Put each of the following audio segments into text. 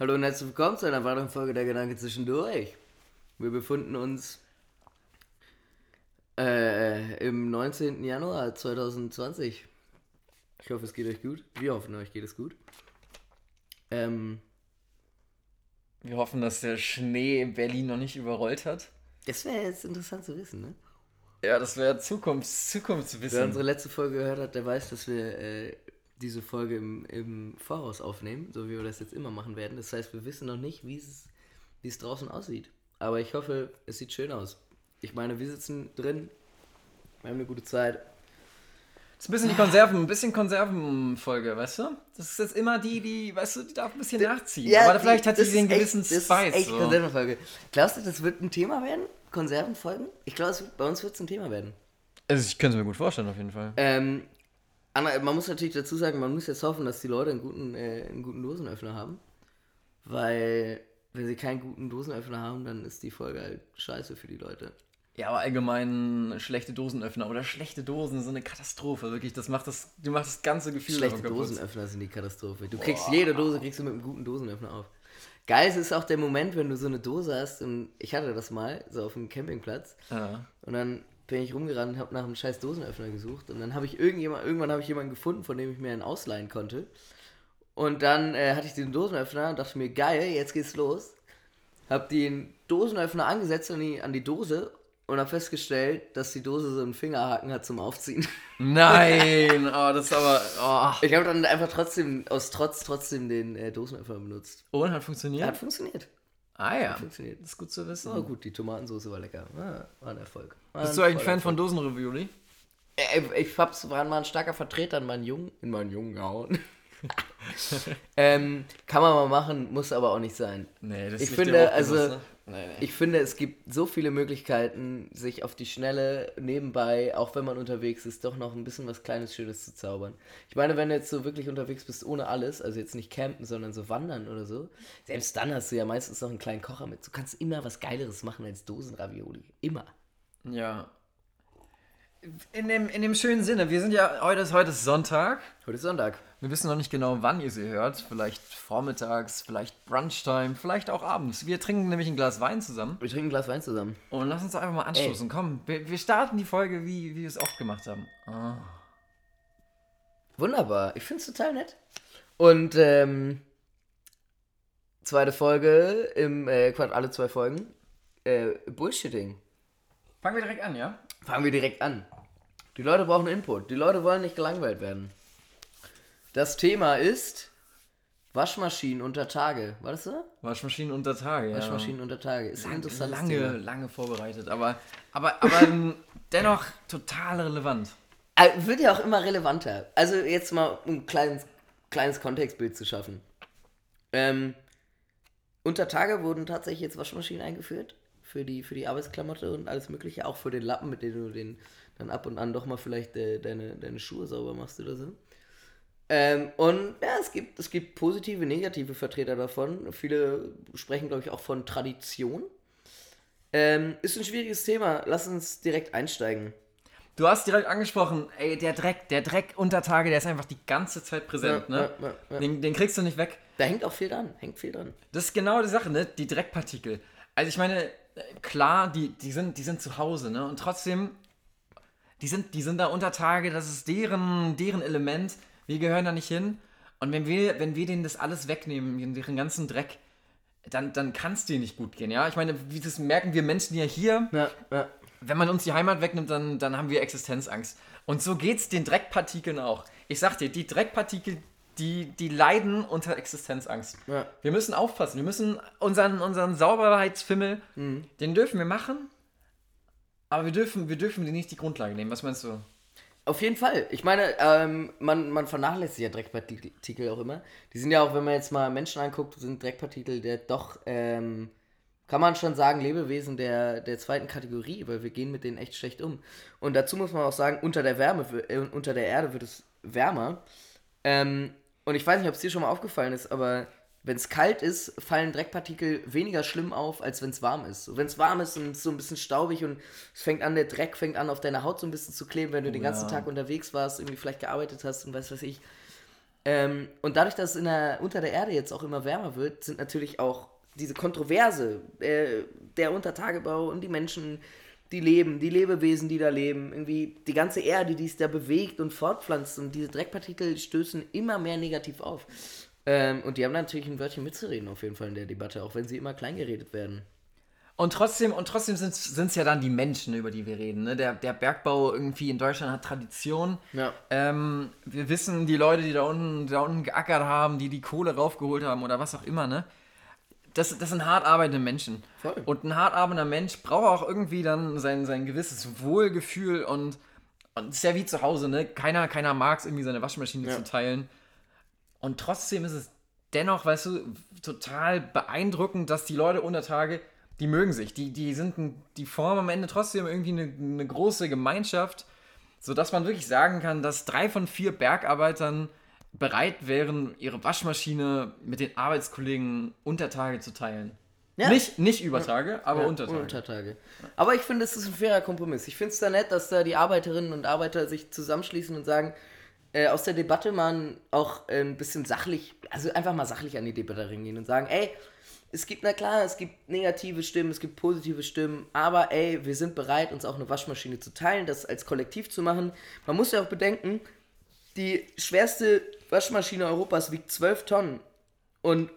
Hallo und herzlich willkommen zu einer weiteren Folge der Gedanke zwischendurch. Wir befinden uns äh, im 19. Januar 2020. Ich hoffe, es geht euch gut. Wir hoffen, euch geht es gut. Ähm, Wir hoffen, dass der Schnee in Berlin noch nicht überrollt hat. das wäre jetzt interessant zu wissen, ne? Ja, das wäre Zukunfts Wer Zukunftswissen. unsere letzte Folge gehört hat, der weiß, dass wir äh, diese Folge im, im Voraus aufnehmen, so wie wir das jetzt immer machen werden. Das heißt, wir wissen noch nicht, wie es, wie es draußen aussieht. Aber ich hoffe, es sieht schön aus. Ich meine, wir sitzen drin, wir haben eine gute Zeit. Das ist ein bisschen die Konserven, ein bisschen Konservenfolge, weißt du? Das ist jetzt immer die, die, weißt du, die darf ein bisschen nachziehen. Aber vielleicht hat sie den ist echt- gewissen das Spice. Ist echt so. Konservenfolge. Glaubst du, das wird ein Thema werden? Konservenfolgen? Ich glaube, bei uns wird es ein Thema werden. Also ich könnte es mir gut vorstellen, auf jeden Fall. Ähm, man muss natürlich dazu sagen, man muss jetzt hoffen, dass die Leute einen guten, äh, einen guten Dosenöffner haben. Weil, wenn sie keinen guten Dosenöffner haben, dann ist die Folge halt scheiße für die Leute. Ja, aber allgemein schlechte Dosenöffner oder schlechte Dosen sind eine Katastrophe, wirklich. Das macht das, die macht das ganze Gefühl Schlechte. Dosenöffner sind die Katastrophe. Du kriegst jede Dose kriegst du mit einem guten Dosenöffner auf. Geil ist auch der Moment, wenn du so eine Dose hast und ich hatte das mal, so auf dem Campingplatz. Ja. Und dann bin ich rumgerannt und habe nach einem scheiß Dosenöffner gesucht. Und dann habe ich irgendjemand, irgendwann habe ich jemanden gefunden, von dem ich mir einen ausleihen konnte. Und dann äh, hatte ich den Dosenöffner und dachte mir, geil, jetzt geht's los. Hab den Dosenöffner angesetzt an die, an die Dose und habe festgestellt, dass die Dose so einen Fingerhaken hat zum Aufziehen. Nein, oh, das ist aber. Oh. Ich habe dann einfach trotzdem, aus Trotz trotzdem den äh, Dosenöffner benutzt. Und hat funktioniert? Hat funktioniert. Ah ja. funktioniert. Das ist gut zu wissen. Oh gut, die Tomatensauce war lecker. Ah, war ein Erfolg. War Bist du eigentlich voller Fan von Dosenravioli? Äh, Ich hab's, war mal ein starker Vertreter in meinen Jungen, in meinen Jungen gehauen. ähm, kann man mal machen, muss aber auch nicht sein. Nee, das Ich dir finde, also, ne? Nee, nee. Ich finde, es gibt so viele Möglichkeiten, sich auf die Schnelle nebenbei, auch wenn man unterwegs ist, doch noch ein bisschen was Kleines, Schönes zu zaubern. Ich meine, wenn du jetzt so wirklich unterwegs bist ohne alles, also jetzt nicht campen, sondern so wandern oder so, selbst dann hast du ja meistens noch einen kleinen Kocher mit. Du kannst immer was Geileres machen als Dosenravioli. Immer. Ja. In dem, in dem schönen Sinne, wir sind ja, heute ist, heute ist Sonntag. Heute ist Sonntag. Wir wissen noch nicht genau, wann ihr sie hört. Vielleicht vormittags, vielleicht Brunchtime, vielleicht auch abends. Wir trinken nämlich ein Glas Wein zusammen. Wir trinken ein Glas Wein zusammen. Und lass uns doch einfach mal anstoßen. Komm, wir, wir starten die Folge, wie, wie wir es oft gemacht haben. Ah. Wunderbar. Ich finde es total nett. Und ähm, zweite Folge im äh, Quatsch, alle zwei Folgen. Äh, Bullshitting. Fangen wir direkt an, ja? Fangen wir direkt an. Die Leute brauchen Input. Die Leute wollen nicht gelangweilt werden. Das Thema ist Waschmaschinen unter Tage. War das so? Waschmaschinen unter Tage, ja. Waschmaschinen unter Tage. Ist ein interessantes lange, Thema. lange vorbereitet, aber, aber, aber dennoch total relevant. Äh, Wird ja auch immer relevanter. Also jetzt mal ein kleines, kleines Kontextbild zu schaffen. Ähm, unter Tage wurden tatsächlich jetzt Waschmaschinen eingeführt. Für die, für die Arbeitsklamotte und alles mögliche. Auch für den Lappen, mit dem du den dann ab und an doch mal vielleicht äh, deine, deine Schuhe sauber machst oder so. Ähm, und ja, es gibt, es gibt positive, negative Vertreter davon. Viele sprechen, glaube ich, auch von Tradition. Ähm, ist ein schwieriges Thema. Lass uns direkt einsteigen. Du hast direkt angesprochen, ey, der Dreck, der Dreck unter Tage, der ist einfach die ganze Zeit präsent, Ja, ne? ja, ja. Den, den kriegst du nicht weg. Da hängt auch viel dran. Hängt viel dran. Das ist genau die Sache, ne? Die Dreckpartikel. Also ich meine, klar, die, die, sind, die sind zu Hause, ne? Und trotzdem, die sind, die sind da unter Tage, das ist deren, deren Element. Wir gehören da nicht hin. Und wenn wir, wenn wir denen das alles wegnehmen, deren ganzen Dreck, dann, dann kann es denen nicht gut gehen, ja? Ich meine, wie das merken wir Menschen ja hier, Ja, ja. wenn man uns die Heimat wegnimmt, dann, dann haben wir Existenzangst. Und so geht's den Dreckpartikeln auch. Ich sag dir, die Dreckpartikel, die, die leiden unter Existenzangst. Ja. Wir müssen aufpassen. Wir müssen unseren, unseren Sauberheitsfimmel, den dürfen wir machen, aber wir dürfen, wir dürfen die nicht die Grundlage nehmen. Was meinst du? Auf jeden Fall. Ich meine, ähm, man, man vernachlässigt ja Dreckpartikel auch immer. Die sind ja auch, wenn man jetzt mal Menschen anguckt, sind Dreckpartikel der doch, ähm, kann man schon sagen, Lebewesen der, der zweiten Kategorie, weil wir gehen mit denen echt schlecht um. Und dazu muss man auch sagen, unter der Wärme, äh, unter der Erde wird es wärmer. Ähm, und ich weiß nicht, ob es dir schon mal aufgefallen ist, aber wenn es kalt ist, fallen Dreckpartikel weniger schlimm auf, als wenn es warm ist. Wenn es warm ist und es ist so ein bisschen staubig und es fängt an, der Dreck fängt an, auf deiner Haut so ein bisschen zu kleben, wenn du den ganzen Ja. Tag unterwegs warst, irgendwie vielleicht gearbeitet hast und was weiß ich. Ähm, und dadurch, dass es der, unter der Erde jetzt auch immer wärmer wird, sind natürlich auch diese Kontroverse, äh, der Untertagebau und die Menschen, die leben, die Lebewesen, die da leben, irgendwie die ganze Erde, die es da bewegt und fortpflanzt und diese Dreckpartikel stößen immer mehr negativ auf. Ähm, und die haben natürlich ein Wörtchen mitzureden auf jeden Fall in der Debatte, auch wenn sie immer kleingeredet werden. Und trotzdem, und trotzdem sind es ja dann die Menschen, über die wir reden. Ne? Der, der Bergbau irgendwie in Deutschland hat Tradition. Ja. Ähm, wir wissen, die Leute, die da unten, da unten geackert haben, die die Kohle raufgeholt haben oder was auch immer, ne? Das, das sind hart arbeitende Menschen. Voll. Und ein hart arbeitender Mensch braucht auch irgendwie dann sein, sein gewisses Wohlgefühl und, und ist ja wie zu Hause, ne? Keiner, keiner mag es irgendwie seine Waschmaschine Ja. zu teilen. Und trotzdem ist es dennoch, weißt du, total beeindruckend, dass die Leute unter Tage, die mögen sich. Die, die sind, die formen am Ende trotzdem irgendwie eine, eine große Gemeinschaft, sodass man wirklich sagen kann, dass drei von vier Bergarbeitern bereit wären, ihre Waschmaschine mit den Arbeitskollegen unter Tage zu teilen. Ja. Nicht, nicht über Tage, aber Ja, unter Tage. Untertage. Aber ich finde, es ist ein fairer Kompromiss. Ich finde es da nett, dass da die Arbeiterinnen und Arbeiter sich zusammenschließen und sagen, äh, aus der Debatte mal auch äh, ein bisschen sachlich, also einfach mal sachlich an die Debatte rangehen und sagen, ey, es gibt, na klar, es gibt negative Stimmen, es gibt positive Stimmen, aber ey, wir sind bereit, uns auch eine Waschmaschine zu teilen, das als Kollektiv zu machen. Man muss ja auch bedenken, die schwerste Waschmaschine Europas wiegt 12 Tonnen und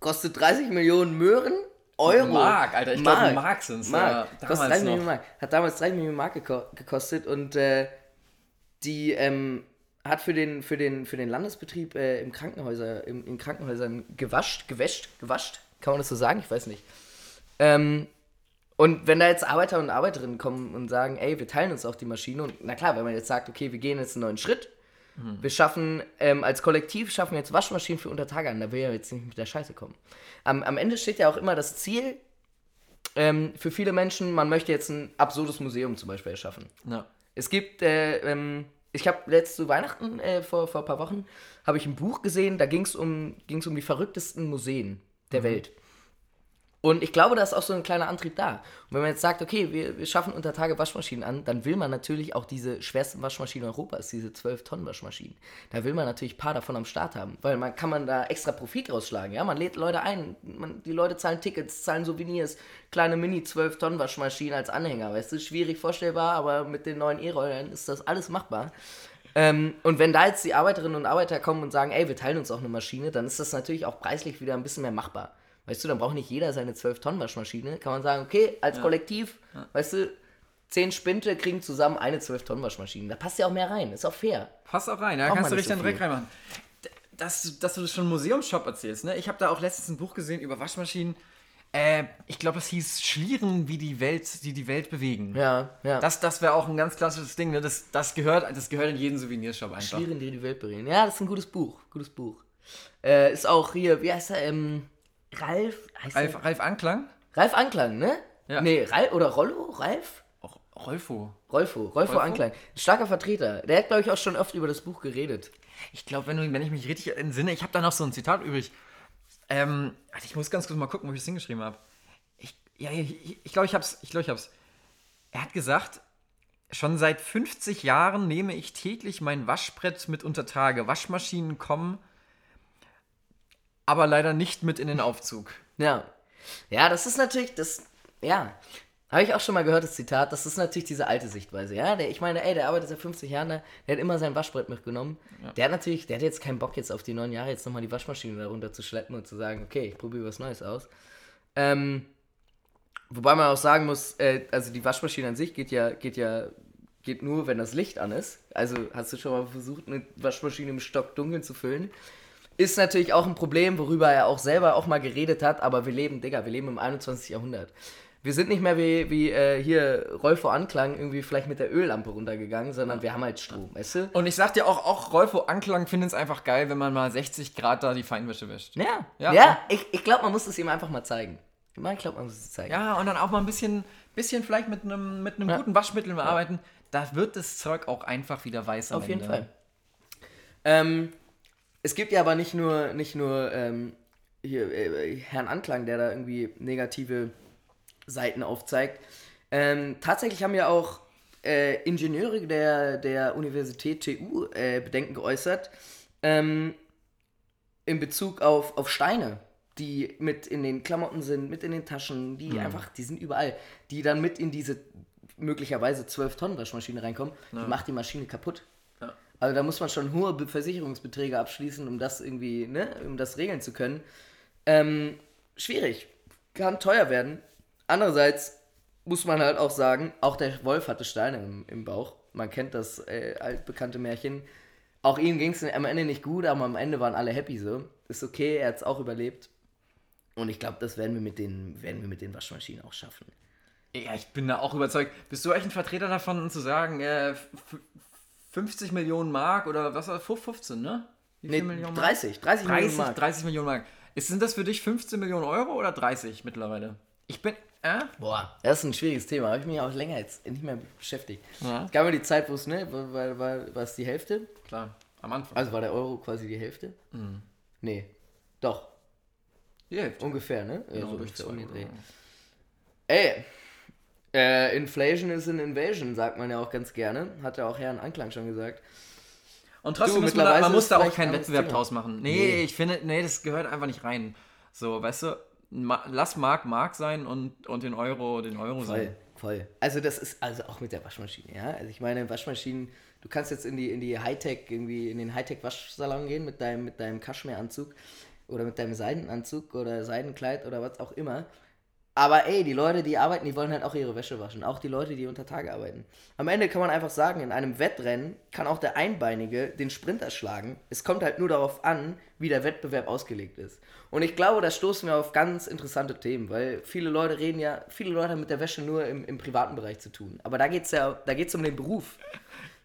kostet 30 Millionen Möhren. Euro. Mark, Alter, ich glaube, Mark sind's, Mark. ja, damals 30 Millionen. Mark. Hat damals 30 Millionen Mark geko gekostet und äh, die ähm, hat für den, für den, für den Landesbetrieb äh, im Krankenhäuser, im, in Krankenhäusern gewascht, gewäscht, gewascht, kann man das so sagen? Ich weiß nicht. Ähm, und wenn da jetzt Arbeiter und Arbeiterinnen kommen und sagen, ey, wir teilen uns auch die Maschine und na klar, wenn man jetzt sagt, okay, wir gehen jetzt einen neuen Schritt, wir schaffen, ähm, als Kollektiv schaffen wir jetzt Waschmaschinen für Untertage an, da will ja jetzt nicht mit der Scheiße kommen. Am, am Ende steht ja auch immer das Ziel ähm, für viele Menschen, man möchte jetzt ein absurdes Museum zum Beispiel erschaffen. Ja. Es gibt, äh, ähm, ich habe letzte Weihnachten, äh, vor, vor ein paar Wochen, habe ich ein Buch gesehen, da ging es um, ging's um die verrücktesten Museen der Welt. Und ich glaube, da ist auch so ein kleiner Antrieb da. Und wenn man jetzt sagt, okay, wir, wir schaffen unter Tage Waschmaschinen an, dann will man natürlich auch diese schwersten Waschmaschinen Europas, diese 12-Tonnen-Waschmaschinen. Da will man natürlich ein paar davon am Start haben, weil man kann man da extra Profit rausschlagen. Ja, man lädt Leute ein, man, die Leute zahlen Tickets, zahlen Souvenirs, kleine Mini 12-Tonnen-Waschmaschinen als Anhänger. Weißt du, schwierig vorstellbar, aber mit den neuen E-Rollern ist das alles machbar. Ähm, und wenn da jetzt die Arbeiterinnen und Arbeiter kommen und sagen, ey, wir teilen uns auch eine Maschine, dann ist das natürlich auch preislich wieder ein bisschen mehr machbar. Weißt du, dann braucht nicht jeder seine 12-Tonnen-Waschmaschine. Kann man sagen, okay, als Kollektiv, weißt du, zehn Spinte kriegen zusammen eine 12-Tonnen-Waschmaschine. Da passt ja auch mehr rein, ist auch fair. Passt auch rein, da Braucht kannst du nicht dich so viel. reinmachen. Dass, du- dass du das schon Museumsshop erzählst, ne? Ich habe da auch letztens ein Buch gesehen über Waschmaschinen. Äh, ich glaube, das hieß Schlieren, wie die Welt, die die Welt bewegen. Ja, ja. Das, das wäre auch ein ganz klassisches Ding, ne? Das, das, gehört, das gehört in jeden Souvenirshop einfach. Schlieren, die die Welt bereden. Ja, das ist ein gutes Buch. Gutes Buch. Äh, ist auch hier, wie heißt er? Ähm, Ralf? Heißt Ralf, er? Ralf Anklang? Ralf Anklang, ne? Ja. Nee, Ralf oder Rollo? Ralf? Rolfo. Rolfo, Rolfo, Rolfo? Anklang. Starker Vertreter. Der hat, glaube ich, auch schon oft über das Buch geredet. Ich glaube, wenn, wenn ich mich richtig entsinne, ich habe da noch so ein Zitat übrig. Ähm, warte, ich muss ganz kurz mal gucken, wo ich es hingeschrieben habe. Ich glaube, ich, ich, glaub, ich hab's. Ich glaube, ich hab's. Er hat gesagt, schon seit 50 Jahren nehme ich täglich mein Waschbrett mit unter Tage. Waschmaschinen kommen, aber leider nicht mit in den Aufzug. Ja. Ja, das ist natürlich, das, ja. Habe ich auch schon mal gehört, das Zitat. Das ist natürlich diese alte Sichtweise, ja. Der, ich meine, ey, der arbeitet seit 50 Jahren da, der hat immer sein Waschbrett mitgenommen. Der hat natürlich, der hat jetzt keinen Bock, jetzt auf die neun Jahre jetzt nochmal die Waschmaschine darunter zu schleppen und zu sagen, okay, ich probiere was Neues aus. Ähm, wobei man auch sagen muss, äh, also die Waschmaschine an sich geht ja, geht ja, geht nur, wenn das Licht an ist. Also hast du schon mal versucht, eine Waschmaschine im Stock dunkel zu füllen? Ist natürlich auch ein Problem, worüber er auch selber auch mal geredet hat, aber wir leben, Digga, wir leben im 21. Jahrhundert. Wir sind nicht mehr wie, wie äh, hier Rolfo Anklang irgendwie vielleicht mit der Öllampe runtergegangen, sondern wir haben halt Strom, weißt du? Und ich sag dir auch, auch Rolfo Anklang findet es einfach geil, wenn man mal 60 Grad da die Feinwäsche wäscht. Ja, Ja. ja, ich, ich glaube, man muss es ihm einfach mal zeigen. Ich glaube, man muss es zeigen. Ja, und dann auch mal ein bisschen, bisschen vielleicht mit einem mit einem Ja. guten Waschmittel arbeiten. Da wird das Zeug auch einfach wieder weiß Auf jeden Ende. Fall. Ähm, es gibt ja aber nicht nur, nicht nur ähm, hier, äh, Herrn Anklang, der da irgendwie negative Seiten aufzeigt. Ähm, tatsächlich haben ja auch äh, Ingenieure der, der Universität TU äh, Bedenken geäußert, ähm, in Bezug auf, auf Steine, die mit in den Klamotten sind, mit in den Taschen, die Mhm. einfach, die sind überall, die dann mit in diese möglicherweise 12 Tonnen Waschmaschine reinkommen, Ja. die macht die Maschine kaputt. Also da muss man schon hohe Be- Versicherungsbeträge abschließen, um das irgendwie, ne, um das regeln zu können. Ähm, schwierig. Kann teuer werden. Andererseits muss man halt auch sagen, auch der Wolf hatte Steine im, im Bauch. Man kennt das äh, altbekannte Märchen. Auch ihm ging es am Ende nicht gut, aber am Ende waren alle happy so. Ist okay, er hat es auch überlebt. Und ich glaube, das werden wir, mit den, werden wir mit den Waschmaschinen auch schaffen. Ja, ich bin da auch überzeugt. Bist du echt ein Vertreter davon, zu sagen, äh, 50 Millionen Mark oder was war das? 15, ne? Wie Nee, Millionen Mark? 30, 30 Millionen 30, Mark. 30 Millionen Mark. Ist, sind das für dich 15 Millionen Euro oder 30 mittlerweile? Ich bin, äh? Boah, das ist ein schwieriges Thema. Habe ich mich auch länger jetzt nicht mehr beschäftigt. Ja. Es gab ja die Zeit, wo es, ne, war, war, war, war es die Hälfte. Klar, am Anfang. Also war der Euro quasi die Hälfte? Nee. Doch, Die Hälfte. ungefähr, ne? Genau, so durch ungefähr zwei. Ey, äh, Inflation is an Invasion, sagt man ja auch ganz gerne. Hat ja auch Herrn Anklang schon gesagt. Und trotzdem Du, muss man, da, man muss da auch keinen Wettbewerb Thema. draus machen. Nee, Nee. ich finde, nee, das gehört einfach nicht rein. So, weißt du, ma, lass Mark Mark sein und, und den Euro den Euro Voll, sein. voll. Also das ist also auch mit der Waschmaschine, ja. Also ich meine, Waschmaschinen, du kannst jetzt in die, in die Hightech, irgendwie in den Hightech-Waschsalon gehen mit deinem, mit deinem Kaschmiranzug oder mit deinem Seidenanzug oder Seidenkleid oder was auch immer. Aber ey, die Leute, die arbeiten, die wollen halt auch ihre Wäsche waschen. Auch die Leute, die unter Tage arbeiten. Am Ende kann man einfach sagen, in einem Wettrennen kann auch der Einbeinige den Sprinter schlagen. Es kommt halt nur darauf an, wie der Wettbewerb ausgelegt ist. Und ich glaube, da stoßen wir auf ganz interessante Themen, weil viele Leute reden ja, viele Leute haben mit der Wäsche nur im, im privaten Bereich zu tun. Aber da geht es ja, da geht es um den Beruf.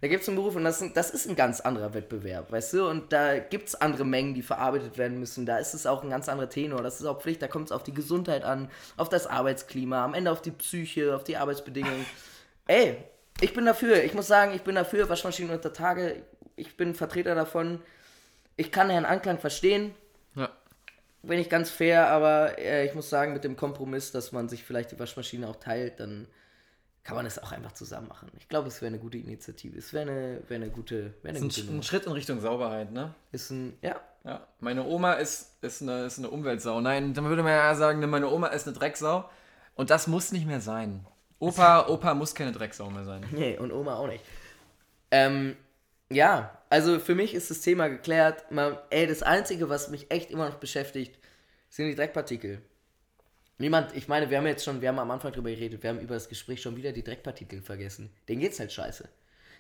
Da gibt es einen Beruf und das, ist- das ist ein ganz anderer Wettbewerb, weißt du? Und da gibt es andere Mengen, die verarbeitet werden müssen. Da ist es auch ein ganz anderer Tenor. Das ist auch Pflicht. Da kommt es auf die Gesundheit an, auf das Arbeitsklima, am Ende auf die Psyche, auf die Arbeitsbedingungen. Ey, ich bin dafür. Ich muss sagen, ich bin dafür. Waschmaschinen unter Tage. Ich bin Vertreter davon. Ich kann Herrn Anklang verstehen. Ja. Bin ich ganz fair, aber äh, ich muss sagen, mit dem Kompromiss, dass man sich vielleicht die Waschmaschine auch teilt, dann kann man es auch einfach zusammen machen. Ich glaube, es wäre eine gute Initiative. Es wäre eine, wäre eine gute, wäre eine Ein, gute Nummer. ein Schritt in Richtung Sauberheit, ne? Ist ein, ja, Ja. Meine Oma ist, ist, eine, ist eine Umweltsau. Nein, dann würde man ja sagen, ne, meine Oma ist eine Drecksau. Und das muss nicht mehr sein. Opa, Opa muss keine Drecksau mehr sein. nee, und Oma auch nicht. Ähm, ja, also für mich ist das Thema geklärt. Man, ey, das Einzige, was mich echt immer noch beschäftigt, sind die Dreckpartikel. Niemand, ich meine, wir haben jetzt schon, wir haben am Anfang drüber geredet, wir haben über das Gespräch schon wieder die Dreckpartikel vergessen. Denen geht's halt scheiße.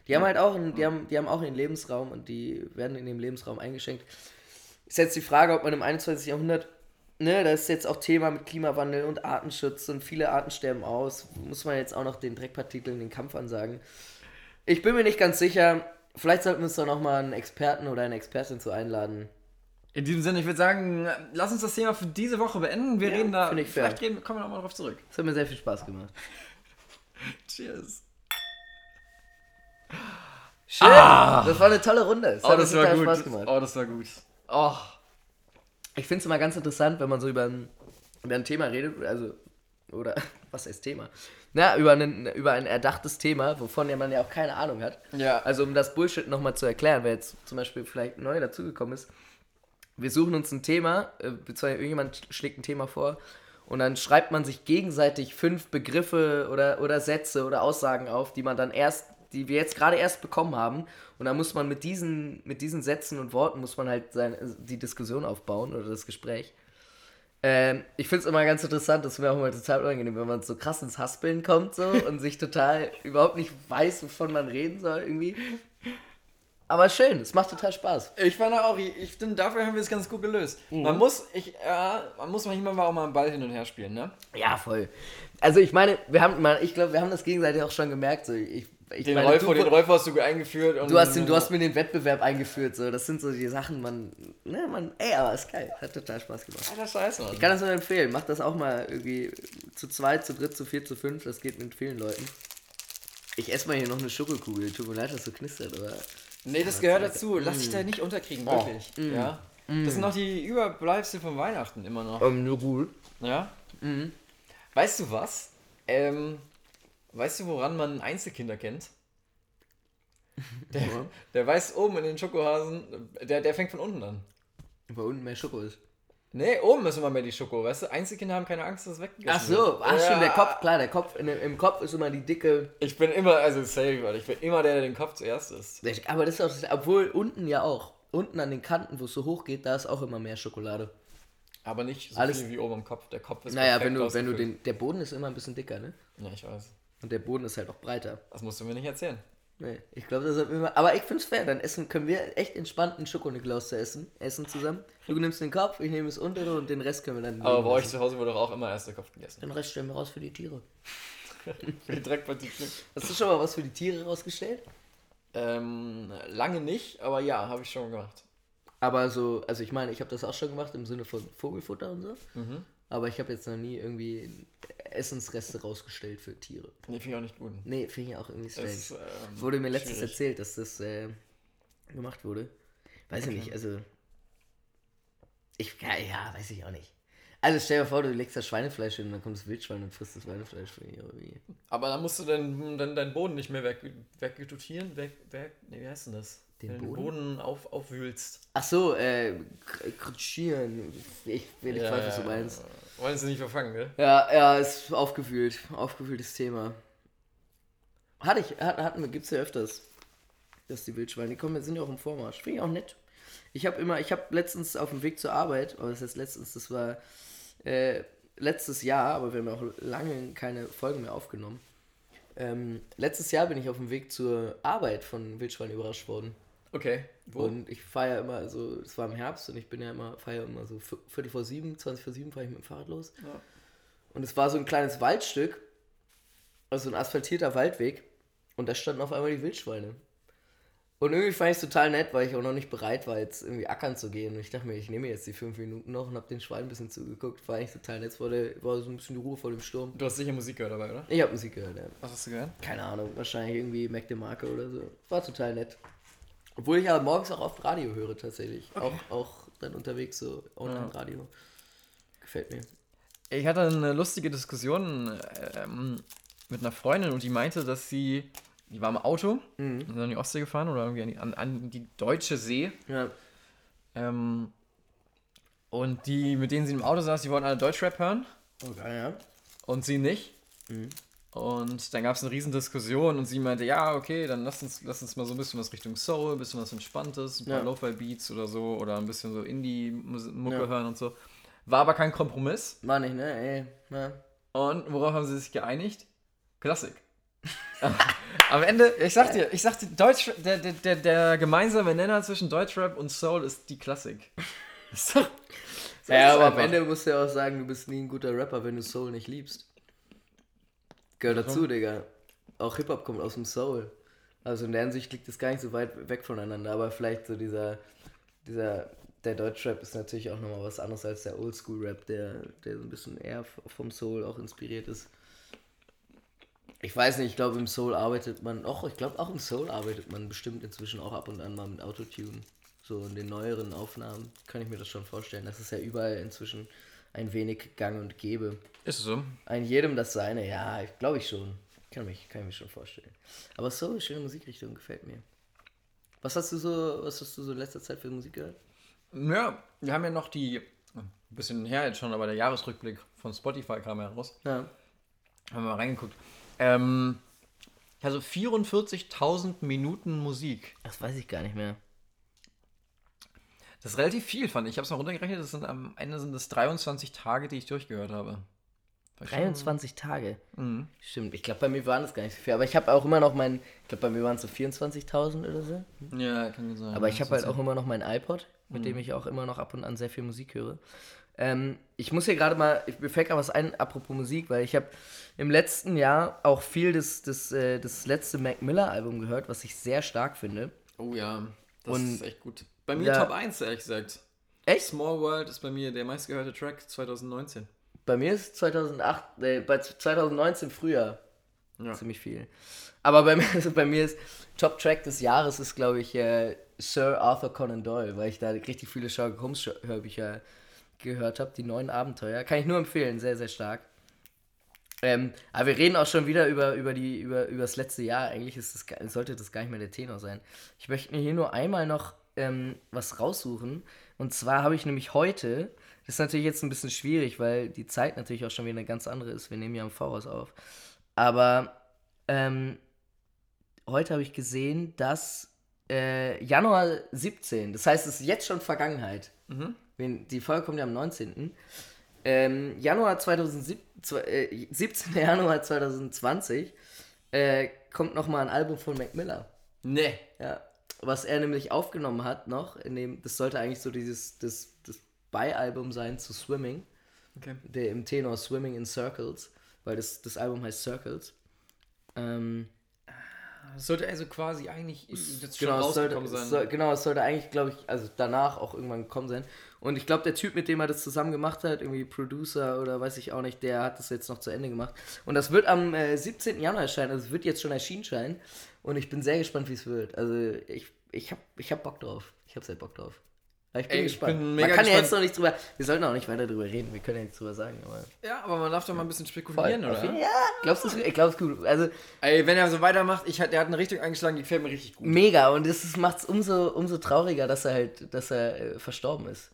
Die haben halt auch, einen, die haben, die haben auch einen Lebensraum und die werden in dem Lebensraum eingeschenkt. Ist jetzt die Frage, ob man im 21. Jahrhundert, ne, da ist jetzt auch Thema mit Klimawandel und Artenschutz und viele Arten sterben aus. Muss man jetzt auch noch den Dreckpartikeln den Kampf ansagen. Ich bin mir nicht ganz sicher. Vielleicht sollten wir uns doch nochmal einen Experten oder eine Expertin zu einladen. In diesem Sinne, ich würde sagen, lass uns das Thema für diese Woche beenden. Wir Ja, reden da. ich fair. vielleicht reden, kommen wir nochmal drauf zurück. Es hat mir sehr viel Spaß gemacht. Cheers. Schön! Das war eine tolle Runde. Es Oh, das war gut. Spaß gemacht. Oh, das war gut. Oh. Ich finde es immer ganz interessant, wenn man so über ein, über ein Thema redet, also, oder, was heißt Thema? Na, über, einen, über ein erdachtes Thema, wovon ja man ja auch keine Ahnung hat. Ja. Also, um das Bullshit nochmal zu erklären, wer jetzt zum Beispiel vielleicht neu dazugekommen ist, wir suchen uns ein Thema, äh, beziehungsweise irgendjemand schlägt ein Thema vor und dann schreibt man sich gegenseitig fünf Begriffe oder, oder Sätze oder Aussagen auf, die man dann erst, die wir jetzt gerade erst bekommen haben und dann muss man mit diesen, mit diesen Sätzen und Worten muss man halt sein, die Diskussion aufbauen oder das Gespräch. Ähm, ich finde es immer ganz interessant, das ist mir auch immer total unangenehm, wenn man so krass ins Haspeln kommt so und sich total überhaupt nicht weiß, wovon man reden soll irgendwie. Aber schön, es macht total Spaß. Ich fand auch, ich, finde, dafür haben wir es ganz gut gelöst. Mhm. Man muss, ich, ja, man muss manchmal auch mal einen Ball hin und her spielen, ne? Ja, voll. Also ich meine, wir haben mal, ich glaube, wir haben das gegenseitig auch schon gemerkt. So, ich, ich Den meine, Rolfo, du, den Rolfo hast du eingeführt. Du hast den, du hast mir den Wettbewerb eingeführt. So, das sind so die Sachen, man, ne, man, ey, aber ist geil, hat total Spaß gemacht. Alter Scheiße. Ich kann das nur empfehlen. Macht das auch mal irgendwie zu zweit, zu dritt, zu vier, zu fünf. Das geht mit vielen Leuten. Ich esse mal hier noch eine Schokokugel. Tut mir leid, dass du knistert, aber Nee, das gehört dazu. Lass dich da nicht unterkriegen, Oh. wirklich. Ja? Das sind noch die Überbleibsel von Weihnachten immer noch. ähm, nur gut. Ja? Weißt du was? Ähm, weißt du, woran man Einzelkinder kennt? Der, der weiß oben in den Schokohasen, der, der fängt von unten an. Weil unten mehr Schoko ist. Nee, oben ist immer mehr die Schoko, weißt du? Einzelkinder haben keine Angst, dass es weggegessen Ach so, ach Ja. stimmt, der Kopf, klar, der Kopf, in, im Kopf ist immer die dicke. Ich bin immer, also safe, Alter. Ich bin immer der, der den Kopf zuerst isst. Aber das ist auch, obwohl unten ja auch. Unten an den Kanten, wo es so hoch geht, da ist auch immer mehr Schokolade. Aber nicht so Alles- viel wie oben am Kopf. Der Kopf ist Naja, wenn du, wenn du den. Der Boden ist immer ein bisschen dicker, ne? Ja, ich weiß. Und der Boden ist halt auch breiter. Das musst du mir nicht erzählen. Nee, ich glaube, das ist immer. Aber ich find's fair, dann essen können wir echt entspannt einen Schokoniklaus zu essen. Essen zusammen. Du nimmst den Kopf, ich nehme das untere und den Rest können wir dann. Aber bei euch zu Hause wurde doch auch immer erst der Kopf gegessen. Den Rest stellen wir raus für die Tiere. Für die Dreckpartikel. Hast du schon mal was für die Tiere rausgestellt? Ähm, lange nicht, aber ja, habe ich schon gemacht. Aber so, also ich meine, ich habe das auch schon gemacht im Sinne von Vogelfutter und so. Aber ich habe jetzt noch nie irgendwie Essensreste rausgestellt für Tiere. Nee, finde ich auch nicht gut. Nee, finde ich auch irgendwie strange. Das, ähm, wurde mir letztens schwierig. erzählt, dass das äh, gemacht wurde. Weiß ich nicht, also. Ich, ja, ja, weiß ich auch nicht. Also stell dir vor, du legst das Schweinefleisch hin und dann kommt das Wildschwein und frisst das Schweinefleisch für die irgendwie. Aber dann musst du dann, dann deinen Boden nicht mehr weg, weggetotieren, weg, weg, nee, wie heißt denn das? Den du Boden? Boden auf, aufwühlst. Ach so, äh, kr- kretschieren. Ich will nicht weiß, was du meinst. Wollen sie nicht verfangen, gell? Ja, ja, ist aufgewühlt. Aufgewühltes Thema. Hatte ich, hat, hatten wir, gibt's ja öfters. Dass die Wildschweine, die kommen, sind ja auch im Vormarsch. Finde ich auch nett. Ich habe immer, ich habe letztens auf dem Weg zur Arbeit, aber das heißt letztens, das war äh, letztes Jahr, aber wir haben auch lange keine Folgen mehr aufgenommen. Ähm, letztes Jahr bin ich auf dem Weg zur Arbeit von Wildschweinen überrascht worden. Okay. Wo? Und ich fahre ja immer, also es war im Herbst und ich bin ja immer, fahre ja immer so Viertel vor sieben, 20 vor sieben fahre ich mit dem Fahrrad los. Ja. Und es war so ein kleines Waldstück, also ein asphaltierter Waldweg und da standen auf einmal die Wildschweine. Und irgendwie fand ich es total nett, weil ich auch noch nicht bereit war, jetzt irgendwie ackern zu gehen. Und ich dachte mir, ich nehme jetzt die fünf Minuten noch und habe den Schwein ein bisschen zugeguckt. War eigentlich total nett, es war, der, war so ein bisschen die Ruhe vor dem Sturm. Du hast sicher Musik gehört dabei, oder? Ich habe Musik gehört, ja. Was hast du gehört? Keine Ahnung, wahrscheinlich irgendwie Mac DeMarco oder so. War total nett. Obwohl ich aber morgens auch oft Radio höre tatsächlich. Auch, auch dann unterwegs so Online-Radio. Gefällt mir. Ich hatte eine lustige Diskussion ähm, mit einer Freundin und die meinte, dass sie, die war im Auto, und sind an die Ostsee gefahren oder irgendwie an die, an, an die deutsche See. Ja. Ähm, und die, mit denen sie im Auto saß, die wollten alle Deutschrap hören Okay, ja. und sie nicht. Und dann gab es eine riesen Diskussion und sie meinte, ja, okay, dann lass uns, lass uns mal so ein bisschen was Richtung Soul, ein bisschen was Entspanntes, ein paar Ja. Lo-Fi-Beats oder so oder ein bisschen so Indie-Mucke Ja. hören und so. War aber kein Kompromiss. War nicht, ne? Ey. Ja. Und worauf haben sie sich geeinigt? Klassik. Am Ende, ich sag dir, ich sag dir, Deutsch, der, der, der, der gemeinsame Nenner zwischen Deutschrap und Soul ist die Klassik. Doch- so Ja, aber am einfach. Ende musst du ja auch sagen, du bist nie ein guter Rapper, wenn du Soul nicht liebst. Gehört dazu, Digga. Auch Hip-Hop kommt aus dem Soul. Also in der Hinsicht liegt es gar nicht so weit weg voneinander, aber vielleicht so dieser, dieser, der Deutschrap ist natürlich auch nochmal was anderes als der Oldschool-Rap, der, der so ein bisschen eher vom Soul auch inspiriert ist. Ich weiß nicht, ich glaube im Soul arbeitet man, auch ich glaube auch im Soul arbeitet man bestimmt inzwischen auch ab und an mal mit Autotune. So in den neueren Aufnahmen kann ich mir das schon vorstellen. Das ist ja überall inzwischen ein wenig gang und gäbe. Ist es so? Ein jedem das seine, ja, glaube ich schon. Kann, mich, kann ich mir schon vorstellen. Aber so, schöne Musikrichtung, gefällt mir. Was hast du so, was hast du so in letzter Zeit für Musik gehört? Ja, wir haben ja noch die, ein bisschen her jetzt schon, aber der Jahresrückblick von Spotify kam ja raus. Ja. Haben wir mal reingeguckt. Ähm, also 44.000 Minuten Musik. Das weiß ich gar nicht mehr. Das ist relativ viel, fand ich. Ich habe es mal runtergerechnet. Das sind am Ende sind es 23 Tage, die ich durchgehört habe. War schon- 23 Tage. Mhm. Stimmt, ich glaube, bei mir waren das gar nicht so viel. Aber ich habe auch immer noch mein, ich glaube, bei mir waren es so 24.000 oder so. Ja, kann sein. Aber ich habe halt auch immer noch mein iPod, mit Mhm. dem ich auch immer noch ab und an sehr viel Musik höre. Ähm, ich muss hier gerade mal, ich, mir fällt gerade was ein, apropos Musik, weil ich habe im letzten Jahr auch viel das, das, äh, das letzte Mac Miller Album gehört, was ich sehr stark finde. Oh ja, das Und- ist echt gut. Bei mir Ja. Top 1, ehrlich gesagt. Echt? Small World ist bei mir der meistgehörte Track 2019. Bei mir ist 2008, äh, bei 2019 Frühjahr Ja. ziemlich viel. Aber bei mir, also bei mir ist Top Track des Jahres ist, glaube ich, äh, Sir Arthur Conan Doyle, weil ich da richtig viele Sherlock Holmes Hörbücher gehört habe, die neuen Abenteuer. Kann ich nur empfehlen, sehr, sehr stark. Ähm, aber wir reden auch schon wieder über, über, die, über, über das letzte Jahr. Eigentlich ist das, sollte das gar nicht mehr der Tenor sein. Ich möchte mir hier nur einmal noch ähm, was raussuchen. Und zwar habe ich nämlich heute, das ist natürlich jetzt ein bisschen schwierig, weil die Zeit natürlich auch schon wieder eine ganz andere ist. Wir nehmen ja im Voraus auf. Aber ähm, heute habe ich gesehen, dass äh, Januar 17, das heißt, es ist jetzt schon Vergangenheit. Wenn- Die Folge kommt ja am 19. Ähm, Januar 2017, äh, 17. Januar 2020 äh, kommt nochmal ein Album von Mac Miller. Nee. Ja. Was er nämlich aufgenommen hat noch, in dem, das sollte eigentlich so dieses das, das Beialbum sein zu Swimming, Okay. der im Tenor Swimming in Circles, weil das, das Album heißt Circles. Ähm, Das sollte also quasi eigentlich jetzt schon genau, es sollte, rausgekommen es sein. soll, genau, es sollte eigentlich, glaube ich, also danach auch irgendwann gekommen sein. Und ich glaube, der Typ, mit dem er das zusammen gemacht hat, irgendwie Producer oder weiß ich auch nicht, der hat das jetzt noch zu Ende gemacht. Und das wird am äh, 17. Januar erscheinen, also es wird jetzt schon erschienen sein. Und ich bin sehr gespannt, wie es wird. Also ich, ich habe ich hab Bock drauf. Ich habe sehr Bock drauf. Aber ich bin Ey, ich gespannt. bin man kann ja gespannt. jetzt noch nicht drüber, wir sollten auch nicht weiter drüber reden, wir können ja nichts drüber sagen. Aber ja, aber man darf doch mal ein bisschen voll. spekulieren, Auf oder? Ja, glaubst du, es- ich glaube es gut. Also Ey, wenn er so weitermacht, ich, der hat eine Richtung eingeschlagen, die gefällt mir richtig gut. Mega und es macht es umso, umso trauriger, dass er halt, dass er äh, verstorben ist.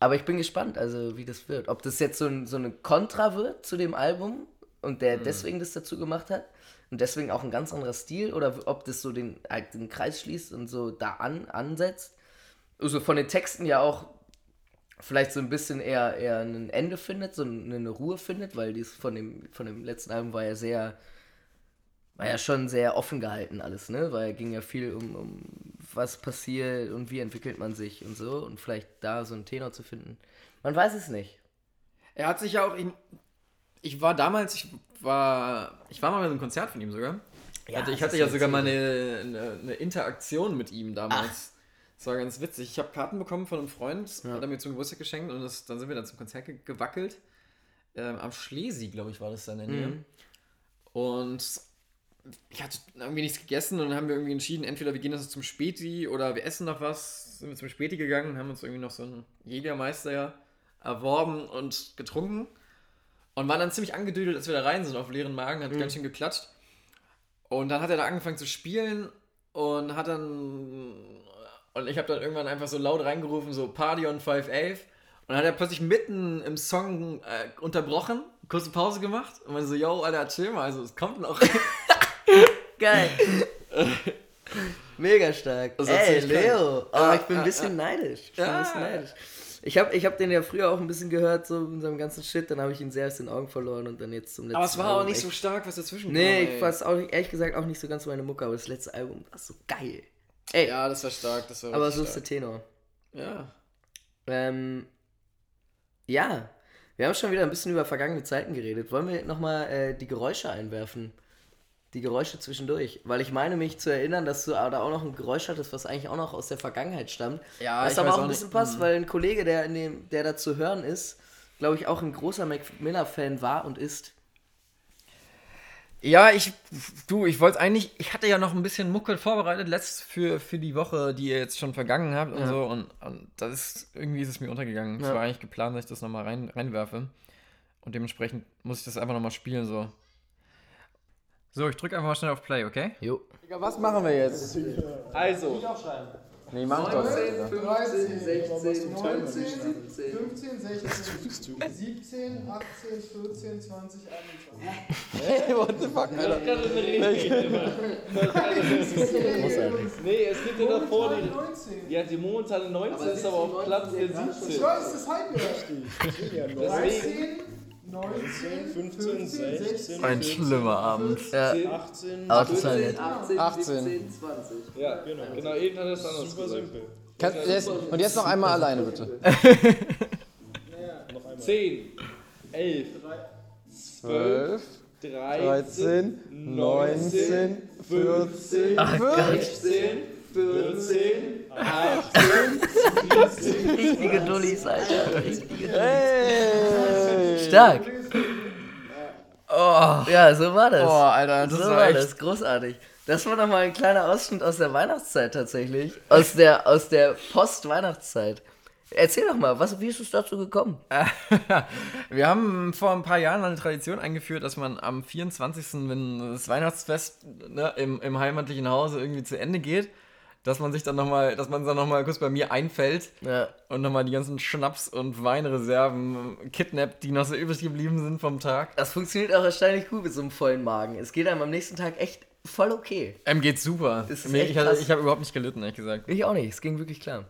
Aber ich bin gespannt, also wie das wird. Ob das jetzt so, ein, so eine Kontra wird zu dem Album und der deswegen das dazu gemacht hat und deswegen auch ein ganz anderer Stil oder ob das so den, halt den Kreis schließt und so da an, ansetzt. Also von den Texten ja auch vielleicht so ein bisschen eher, eher ein Ende findet, so eine, Ruhe findet, weil dies von dem, von dem letzten Album war ja sehr, war ja schon sehr offen gehalten alles, ne? Weil ging ja viel um, um was passiert und wie entwickelt man sich und so und vielleicht da so einen Tenor zu finden. Man weiß es nicht. Er hat sich ja auch. Ich, ich war damals, ich war. Ich war mal bei einem Konzert von ihm sogar. Ja, also ich hatte ja sogar so- mal eine, eine, eine Interaktion mit ihm damals. Das war ganz witzig. Ich habe Karten bekommen von einem Freund, hat er mir zum Geburtstag geschenkt und das, dann sind wir dann zum Konzert ge gewackelt. Ähm, am Schlesi, glaube ich, war das da in der Nähe. Mhm. Und ich hatte irgendwie nichts gegessen und dann haben wir irgendwie entschieden, entweder wir gehen jetzt zum Späti oder wir essen noch was. Sind wir zum Späti gegangen, haben uns irgendwie noch so einen Jägermeister ja erworben und getrunken. Und waren dann ziemlich angedüdelt, als wir da rein sind auf leeren Magen, hat ganz schön geklatscht. Und dann hat er da angefangen zu spielen und hat dann. Und ich habe dann irgendwann einfach so laut reingerufen, so Party on 511. Und dann hat er plötzlich mitten im Song äh, unterbrochen, kurze Pause gemacht und meinte so, yo, Alter, chill mal, also es kommt noch. Geil. Mega stark. Das Ey. Leo. Oh, ich bin ein bisschen neidisch. Ich bin ein bisschen neidisch. Ich habe ich hab den ja früher auch ein bisschen gehört, so in seinem ganzen Shit. Dann habe ich ihn sehr aus den Augen verloren und dann jetzt zum letzten Aber es war auch Album nicht echt- so stark, was dazwischen Nee, kam. ich weiß auch ehrlich gesagt auch nicht so ganz meine Mucke, aber das letzte Album war so geil. Ey, Ja, das war stark, das war aber so ist der stark. Tenor. Ja. Ähm, ja, wir haben schon wieder ein bisschen über vergangene Zeiten geredet. Wollen wir nochmal äh, die Geräusche einwerfen? Die Geräusche zwischendurch. Weil ich meine mich zu erinnern, dass du da auch noch ein Geräusch hattest, was eigentlich auch noch aus der Vergangenheit stammt. Ja, was ich aber auch auch ein bisschen nicht. passt, weil ein Kollege, der, in dem, der da zu hören ist, glaube ich, auch ein großer Mac Miller-Fan war und ist. Ja, ich, du, ich wollte eigentlich, ich hatte ja noch ein bisschen Mucke vorbereitet, letzt für, für die Woche, die ihr jetzt schon vergangen habt und Ja. so. Und, und das ist, irgendwie ist es mir untergegangen. Es Ja. war eigentlich geplant, dass ich das nochmal rein, reinwerfe. Und dementsprechend muss ich das einfach nochmal spielen, so. So, ich drücke einfach mal schnell auf Play, okay? Jo. Was machen wir jetzt? Also. Nee, mach ich doch. 15, 16, 19, 15, 16, 17, 18, 14, 20, 21. Hey, what the fuck, Alter? Nee, es gibt ja davor die. 19. Ja, die momentane 19 ist aber auf Platz der Ich 17. weiß, das halb 13, 19, 15, 16, Ein schlimmer Abend. Ja, 18, Autosilent. 18. 20. Ja, genau, eben hat er es anders super gesagt. simpel. und jetzt noch einmal alleine, bitte. 10, 11, 12, 13, 19, 14, 16, 14, 18, Richtige Dullis, Alter. Richtige Hey! Stark. Oh, Ja, so war das. oh Alter, das so war war echt. das, großartig. Das war nochmal ein kleiner Ausschnitt aus der Weihnachtszeit tatsächlich. Aus der, aus der Post-Weihnachtszeit. Erzähl doch mal, was, wie ist es dazu gekommen? Wir haben vor ein paar Jahren eine Tradition eingeführt, dass man am 24., wenn das Weihnachtsfest ne, im, im heimatlichen Hause irgendwie zu Ende geht, dass man sich dann nochmal, dass man dann nochmal kurz bei mir einfällt Ja. und nochmal die ganzen Schnaps- und Weinreserven kidnappt, die noch so übrig geblieben sind vom Tag. Das funktioniert auch erstaunlich gut mit so einem vollen Magen. Es geht einem am nächsten Tag echt voll okay. Ähm, geht super. Echt ich ich habe überhaupt nicht gelitten, ehrlich gesagt. Ich auch nicht, es ging wirklich klar.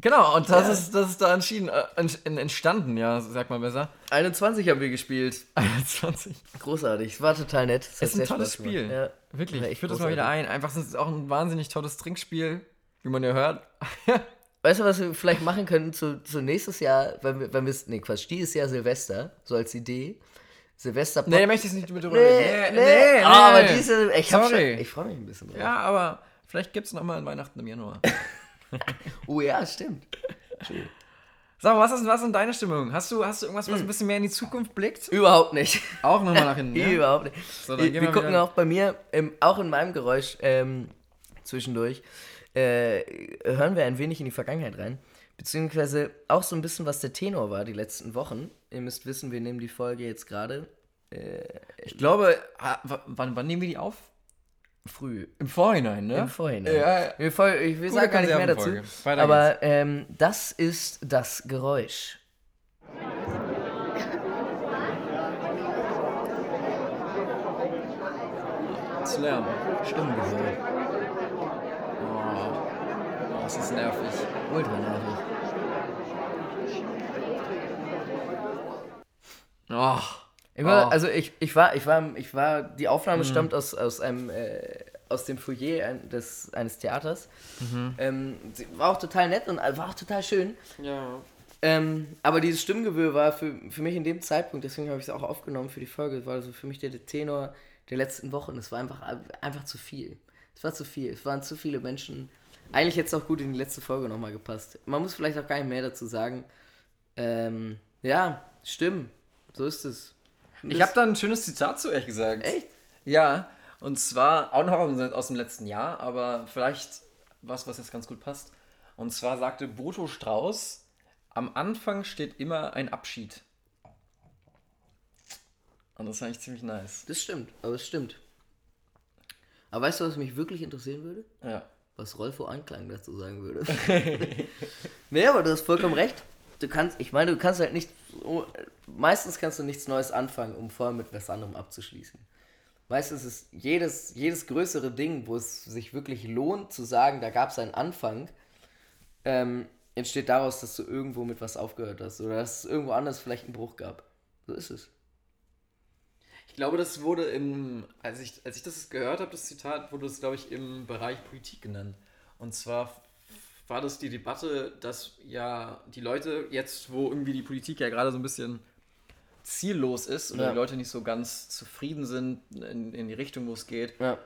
Genau, und das, Ja. ist, das ist da entschieden, äh, ent- entstanden, ja, sag mal besser. 21 haben wir gespielt. 21. Großartig, es war total nett. Es ist ein tolles Spaß. Spiel. Ja. Wirklich, ich führe das mal wieder ein. Einfach, es ist auch ein wahnsinnig tolles Trinkspiel, wie man ja hört. Weißt du, was wir vielleicht machen können zu, zu nächstes Jahr, wenn wir, wenn wir, nee, Quatsch, dieses Jahr Silvester, so als Idee. Silvester Nee, da möchte ich nicht mit drüber nee, reden. nee, Ah, aber diese, ich, hab schon, Sorry. ich freue mich ein bisschen drauf. Ja, aber vielleicht gibt es nochmal Weihnachten im Januar. Oh ja, stimmt. Sag mal, was ist, was ist denn deine Stimmung? Hast du, hast du irgendwas, Hm. was ein bisschen mehr in die Zukunft blickt? Überhaupt nicht. Auch nochmal nach hinten, ne? Überhaupt nicht. So, dann wir gehen wir wir gucken wieder- auch bei mir, ähm, auch in meinem Geräusch ähm, zwischendurch, äh, hören wir ein wenig in die Vergangenheit rein. Beziehungsweise auch so ein bisschen, was der Tenor war die letzten Wochen. Ihr müsst wissen, wir nehmen die Folge jetzt gerade Ich glaube, wann, wann nehmen wir die auf? Früh. Im Vorhinein, ne? Im Vorhinein. Ja, ja. Ich will sagen gar nicht mehr dazu. Aber ähm, das ist das Geräusch. Zu lernen. Stimmgewöhn. Oh, das ist nervig. Ultra nervig. Oh. Ich war, Oh. Also ich, ich war, ich war, ich war, die Aufnahme stammt aus, aus einem, äh, aus dem Foyer ein, des, eines Theaters. Ähm, sie war auch total nett und war auch total schön. Ja. Ähm, aber dieses Stimmgewirr war für, für mich in dem Zeitpunkt, deswegen habe ich es auch aufgenommen für die Folge, war so für mich der, der Tenor der letzten Wochen. Es war einfach, einfach zu viel. Es war zu viel. Es waren zu viele Menschen. Eigentlich hätte es auch gut in die letzte Folge nochmal gepasst. Man muss vielleicht auch gar nicht mehr dazu sagen. Ähm, ja, stimmen. So ist es. Ich habe da ein schönes Zitat zu, ehrlich gesagt. Echt? Ja, und zwar auch noch aus dem letzten Jahr, aber vielleicht was, was jetzt ganz gut passt. Und zwar sagte Boto Strauß, am Anfang steht immer ein Abschied. Und das fand ich ziemlich nice. Das stimmt, aber es stimmt. Aber weißt du, was mich wirklich interessieren würde? Ja. Was Rolfo Anklang dazu sagen würde. nee, aber du hast vollkommen recht. Du kannst, ich meine, du kannst halt nicht, so- meistens kannst du nichts Neues anfangen, um vorher mit was anderem abzuschließen. Meistens ist jedes, jedes größere Ding, wo es sich wirklich lohnt zu sagen, da gab es einen Anfang, ähm, entsteht daraus, dass du irgendwo mit was aufgehört hast oder dass es irgendwo anders vielleicht einen Bruch gab. So ist es. Ich glaube, das wurde im, als ich, als ich das gehört habe, das Zitat, wurde es, glaube ich, im Bereich Politik genannt. Und zwar war das die Debatte, dass ja die Leute jetzt, wo irgendwie die Politik ja gerade so ein bisschen ziellos ist oder Ja. die Leute nicht so ganz zufrieden sind in, in die Richtung, wo es geht, Ja.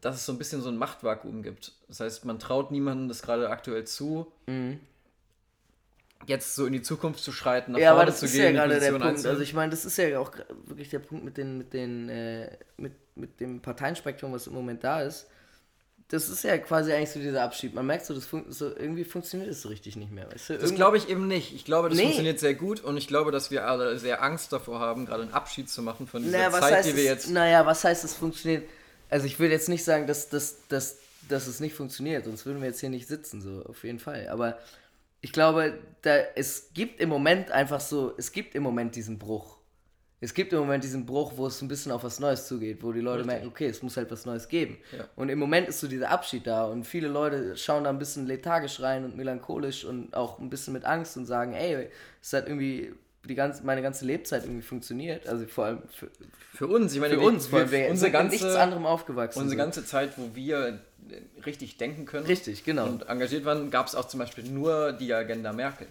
dass es so ein bisschen so ein Machtvakuum gibt. Das heißt, man traut niemandem das gerade aktuell zu, jetzt so in die Zukunft zu schreiten, nach Ja, aber vorne das zu ist gehen, ja gerade der Punkt. Also ich meine, das ist ja auch wirklich der Punkt mit den, mit den, äh, mit, mit dem Parteienspektrum, was im Moment da ist. Das ist ja quasi eigentlich so dieser Abschied. Man merkt so, das so irgendwie funktioniert es so richtig nicht mehr. Weißt du? Das glaube ich eben nicht. Ich glaube, das Nee. funktioniert sehr gut und ich glaube, dass wir alle sehr Angst davor haben, gerade einen Abschied zu machen von dieser naja, Zeit, die wir es, jetzt. Naja, was heißt es funktioniert? Also ich will jetzt nicht sagen, dass, dass, dass, dass es nicht funktioniert, sonst würden wir jetzt hier nicht sitzen, so auf jeden Fall. Aber ich glaube, da, es gibt im Moment einfach so, es gibt im Moment diesen Bruch. Es gibt im Moment diesen Bruch, wo es ein bisschen auf was Neues zugeht, wo die Leute merken, okay, es muss halt was Neues geben. Ja. Und im Moment ist so dieser Abschied da und viele Leute schauen da ein bisschen lethargisch rein und melancholisch und auch ein bisschen mit Angst und sagen, ey, es hat irgendwie die ganze, meine ganze Lebzeit irgendwie funktioniert. Also vor allem für, Für uns, ich meine, für uns, wir, weil wir unsere ganze, nichts anderem aufgewachsen. unsere sind. ganze Zeit, wo wir äh, richtig denken können Richtig, genau. und engagiert waren, gab es auch zum Beispiel nur die Agenda Merkel.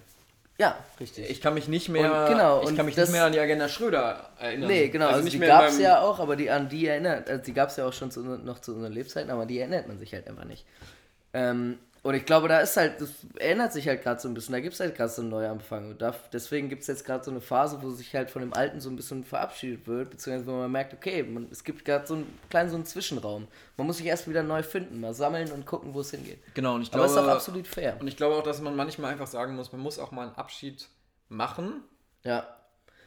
Ja, richtig. Ich kann mich nicht mehr, Und genau, ich kann mich das- nicht mehr an die Agenda Schröder erinnern. nee, genau, also, nicht die gab es ja auch, aber die an die erinnert, also die gab es ja auch schon zu, noch zu unseren Lebzeiten, aber die erinnert man sich halt einfach nicht. Ähm, Und ich glaube, da ist halt, das ändert sich halt gerade so ein bisschen. Da gibt es halt gerade so einen Neuanfang. Und da, deswegen gibt es jetzt gerade so eine Phase, wo sich halt von dem Alten so ein bisschen verabschiedet wird, beziehungsweise wo man merkt, okay, man, es gibt gerade so einen kleinen so einen Zwischenraum. Man muss sich erst wieder neu finden, mal sammeln und gucken, wo es hingeht. Genau, und ich Aber glaube, es ist auch absolut fair. und ich glaube auch, dass man manchmal einfach sagen muss, man muss auch mal einen Abschied machen, Ja.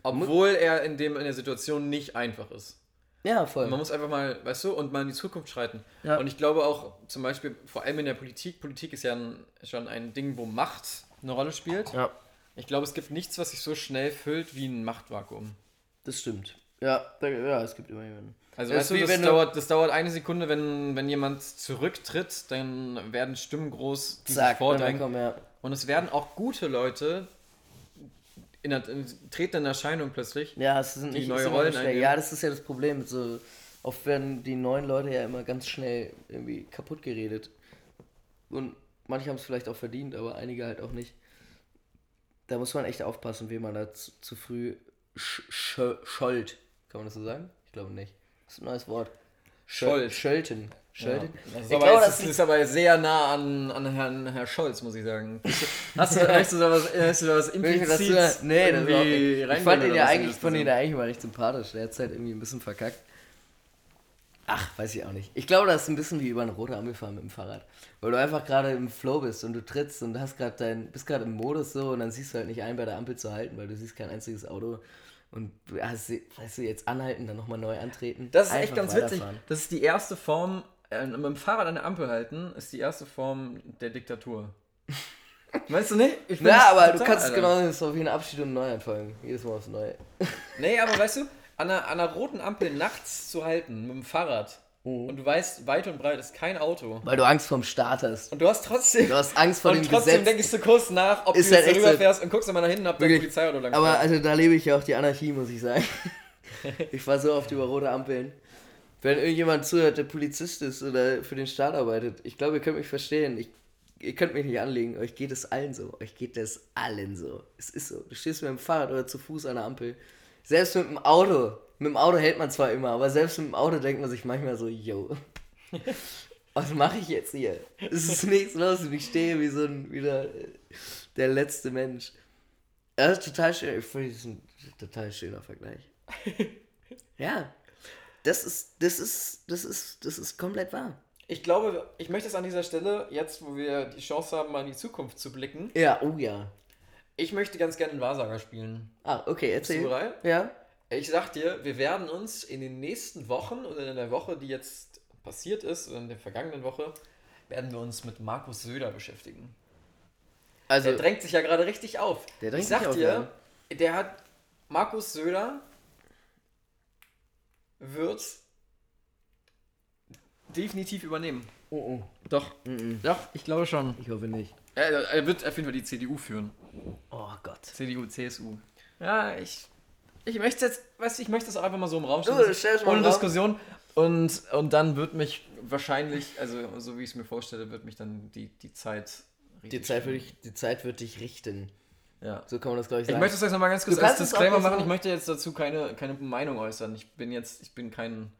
obwohl er in, dem, in der Situation nicht einfach ist. Ja, voll. Man muss einfach mal, weißt du, und mal in die Zukunft schreiten. Ja. Und ich glaube auch, zum Beispiel, vor allem in der Politik, Politik ist ja ein, schon ein Ding, wo Macht eine Rolle spielt. Ja, Ich glaube, es gibt nichts, was sich so schnell füllt wie ein Machtvakuum. das stimmt. Ja, da, ja, es gibt immer jemanden. Also weißt du, das, wenn du- dauert, das dauert eine Sekunde, wenn, wenn jemand zurücktritt, dann werden Stimmen groß, die sich Zack, vordrängen. dann kommen, ja. Und es werden auch gute Leute in der, in, treten in Erscheinung plötzlich. Ja, es sind nicht neue Rollen. Ja, das ist ja das Problem. So, oft werden die neuen Leute ja immer ganz schnell irgendwie kaputt geredet. Und manche haben es vielleicht auch verdient, aber einige halt auch nicht. Da muss man echt aufpassen, wie man da zu, zu früh sch sch schollt. Kann man das so sagen? Ich glaube nicht. Das ist ein neues Wort. Schollt. Scholten. Scholten. Das ist, Ich aber, glaube, jetzt, das ist aber sehr nah an, an Herrn, Herrn Scholz, muss ich sagen. Hast du, hast du da was, hast du da was mir das implizit so- nee, das irgendwie ich, fand ihn ja eigentlich, fand ihn ja eigentlich mal recht sympathisch. Der hat es halt irgendwie ein bisschen verkackt. Ach, weiß ich auch nicht. Ich glaube, das ist ein bisschen wie über eine rote Ampel fahren mit dem Fahrrad. Weil du einfach gerade im Flow bist und du trittst und hast gerade dein, bist gerade im Modus so und dann siehst du halt nicht ein, bei der Ampel zu halten, weil du siehst kein einziges Auto. Und du hast, weißt du, jetzt anhalten, dann nochmal neu antreten. Das ist echt ganz witzig. Das ist die erste Form, äh, mit dem Fahrrad an der Ampel halten, ist die erste Form der Diktatur. Weißt du nicht? Ich Ja, aber du kannst es genau so wie ein Abschied und einen Neuanfang. Jedes Mal aufs Neue. Nee, aber weißt du, an einer, an einer roten Ampel nachts zu halten mit dem Fahrrad Mhm. und du weißt, weit und breit ist kein Auto. Weil du Angst vorm Start hast. Und du hast trotzdem. Du hast Angst vor und dem trotzdem Gesetz. denkst du kurz nach, ob Ist du halt jetzt echt darüber so- fährst und guckst immer nach hinten, ob der Wirklich. Polizeiauto lang Aber also da lebe ich ja auch die Anarchie, muss ich sagen. ich fahre so oft über rote Ampeln. Wenn irgendjemand zuhört, der Polizist ist oder für den Staat arbeitet, ich glaube, ihr könnt mich verstehen. Ich, ihr könnt mich nicht anlegen. Euch geht es allen so. Euch geht es allen so. Es ist so. Du stehst mit dem Fahrrad oder zu Fuß an der Ampel. Selbst mit dem Auto. Mit dem Auto hält man zwar immer, aber selbst mit dem Auto denkt man sich manchmal so, yo. Was mache ich jetzt hier? Es ist nichts los und ich stehe wie so ein, wie der, letzte Mensch. Das ist total schön. Ich finde, das ist ein total schöner Vergleich. ja. Das ist, das ist, das ist, das ist komplett wahr. Ich glaube, ich möchte es an dieser Stelle, jetzt wo wir die Chance haben, mal in die Zukunft zu blicken, Ja, oh ja. ich möchte ganz gerne einen Wahrsager spielen. Ah, okay, erzähl. Bist du bereit? Ja. Ich sag dir, wir werden uns in den nächsten Wochen oder in der Woche, die jetzt passiert ist, oder in der vergangenen Woche, werden wir uns mit Markus Söder beschäftigen. Also, Der drängt sich ja gerade richtig auf. Der drängt ich sag sich auf, dir, der hat Markus Söder wird definitiv übernehmen. oh, oh. Doch. Doch, ich glaube schon. ich hoffe nicht. Er, er wird auf jeden Fall die CDU führen. Oh Gott. CDU, CSU. Ja, ich. Ich möchte jetzt, weißt du, ich möchte es auch einfach mal so im Raum stellen. mal ohne. Diskussion. Und, und dann wird mich wahrscheinlich, also so wie ich es mir vorstelle, wird mich dann die, die Zeit. Die richtig Zeit, stellen. wird dich, die Zeit wird dich richten. Ja. So kann man das, glaube ich, Ich sagen. möchte es jetzt nochmal ganz kurz Du als Disclaimer machen. Ich möchte jetzt dazu keine, keine Meinung äußern. Ich bin jetzt, ich bin kein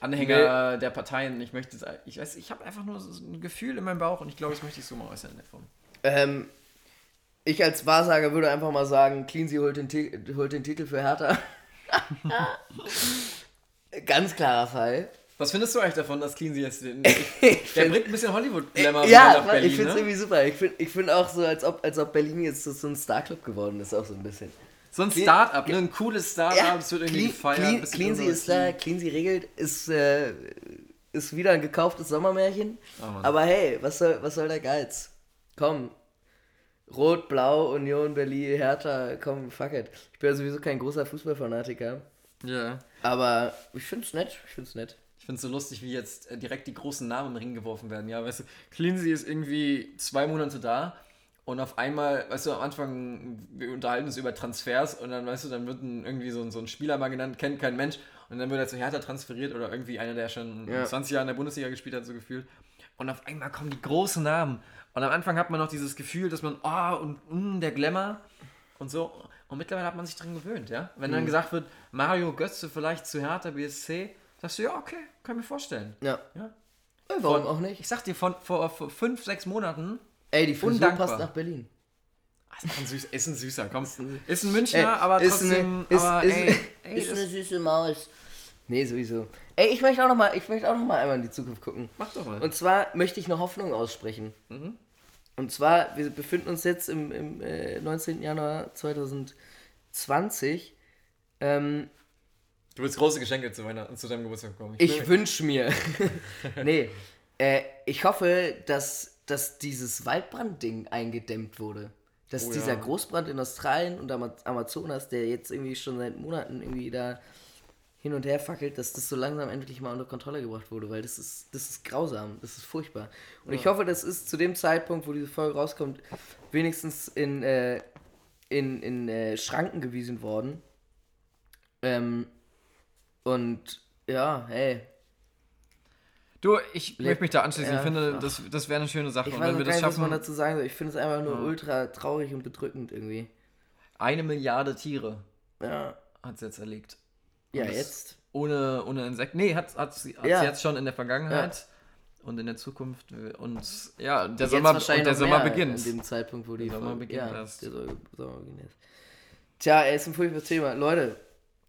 Anhänger der Parteien. Ich möchte, ich weiß, ich habe einfach nur so ein Gefühl in meinem Bauch und ich glaube, das möchte ich so mal äußern in der Form. Ähm, ich als Wahrsager würde einfach mal sagen, Cleansy holt den, holt den Titel für Hertha. Ganz klarer Fall. Was findest du eigentlich davon, dass Cleansy jetzt den. Der bringt ein bisschen Hollywood-Glamour ja, nach Berlin. ich finde es ne? irgendwie super. Ich finde ich find auch so, als ob, als ob Berlin jetzt so, ein Starclub geworden ist, auch so ein bisschen. So ein Start-up, ne? ein cooles Start-up, Ja, es wird irgendwie Clean, gefeiert. Clean, Cleansy ist da. Cleansy regelt, ist, äh, ist wieder ein gekauftes Sommermärchen. Oh. Aber hey, was soll, was soll der Geiz? Komm. Rot, Blau, Union, Berlin, Hertha, komm, fuck it. Ich bin ja sowieso kein großer Fußballfanatiker. Ja. Aber ich find's nett, ich find's nett. Ich finde es so lustig, wie jetzt äh, direkt die großen Namen im Ring geworfen werden. Ja, weißt du, Cleansy ist irgendwie zwei Monate da und auf einmal, weißt du, am Anfang, wir unterhalten uns über Transfers und dann, weißt du, dann wird ein, irgendwie so, ein- so ein Spieler mal genannt, kennt kein Mensch und dann wird er zu Hertha transferiert oder irgendwie einer, der schon Ja. 20 Jahre in der Bundesliga gespielt hat, so gefühlt. Und auf einmal kommen die großen Namen. Und am Anfang hat man noch dieses Gefühl, dass man, oh, und mm, der Glamour und so. Und mittlerweile hat man sich dran gewöhnt, ja. Wenn Mhm. dann gesagt wird, Mario Götze vielleicht zu Hertha BSC, sagst du, ja, okay, kann ich mir vorstellen. Ja. Ja. Äh, Warum Von- auch nicht? Ich sag dir, von, vor, vor fünf, sechs Monaten. Ey, die Frisur Undankbar. passt nach Berlin. Ah, Ist ein, süß, ist ein süßer, komm. Ist ein Münchner, Ey, aber ist trotzdem. eine- ist- aber, ist- ey, ey, ist eine süße Maus. Nee, sowieso. Ey, ich möchte auch noch mal, ich möchte auch noch mal einmal in die Zukunft gucken. mach doch mal. Und zwar möchte ich eine Hoffnung aussprechen. Mhm. Und zwar, wir befinden uns jetzt im, im äh, 19. Januar 2020. Ähm, du willst große Geschenke zu, meiner, zu deinem Geburtstag bekommen. ich wünsche mir. nee, äh, ich hoffe, dass, dass dieses Waldbrand-Ding eingedämmt wurde. Dass Oh dieser ja. Großbrand in Australien und Ama Amazonas, der jetzt irgendwie schon seit Monaten irgendwie da hin und her fackelt, dass das so langsam endlich mal unter Kontrolle gebracht wurde, weil das ist, das ist grausam, das ist furchtbar. Und ich hoffe, das ist zu dem Zeitpunkt, wo diese Folge rauskommt, wenigstens in, äh, in, in äh, Schranken gewiesen worden. Ähm, und ja, hey, Du, ich möchte mich da anschließen. Ja, ich finde, ach. das, das wäre eine schöne Sache. ich Und wenn wir das nicht, was man schaffen, dazu sagen soll. Ich finde es einfach nur ultra traurig und bedrückend irgendwie. eine Milliarde Tiere Ja, hat sie jetzt erlegt. ja Und das- jetzt. Ohne, ohne Insekten. Nee, hat, hat Ja. jetzt schon in der Vergangenheit und in der Zukunft. Und ja, der Sommer, und der Sommer beginnt. In dem Zeitpunkt, wo die Sommer Folge- beginnt ja, erst. Der Sommer Sommer beginnt. Tja, ey, ist ein furchtbares Thema. Leute,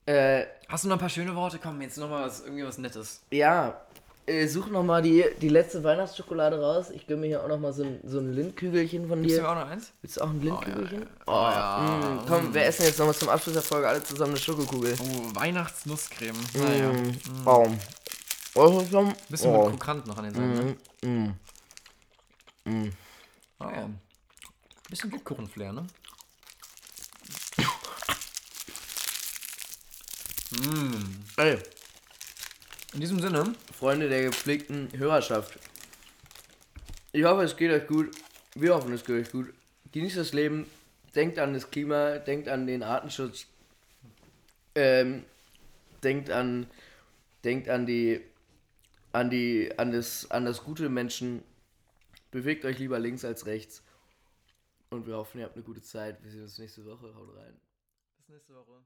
äh, Hast du noch ein paar schöne Worte? Komm, jetzt noch mal was, irgendwie was Nettes. ja, äh, such noch mal die, die letzte Weihnachtsschokolade raus. Ich gönne mir hier auch noch mal so ein, so ein Lindkügelchen von du dir. mir auch noch eins? Willst du auch ein Lindkügelchen? Oh ja. Mm, komm, wir essen jetzt noch mal zum Abschluss der Folge alle zusammen eine Schokokugel. Oh, Weihnachtsnusscreme. Naja. Mm, oh. Oh, schon- Bisschen oh. mit Krokant noch an den Seiten. Ne? Mm, mm. Oh, ja. Bisschen Lebkuchenflair, ne? Mm. Ey, In diesem Sinne, Freunde der gepflegten Hörerschaft. Ich hoffe, es geht euch gut. Wir hoffen, es geht euch gut. Genießt das Leben. Denkt an das Klima. Denkt an den Artenschutz. Ähm, denkt an, denkt an die, an die, an das, an das gute Menschen. Bewegt euch lieber links als rechts. Und wir hoffen, ihr habt eine gute Zeit. Wir sehen uns nächste Woche. Haut rein. bis nächste Woche.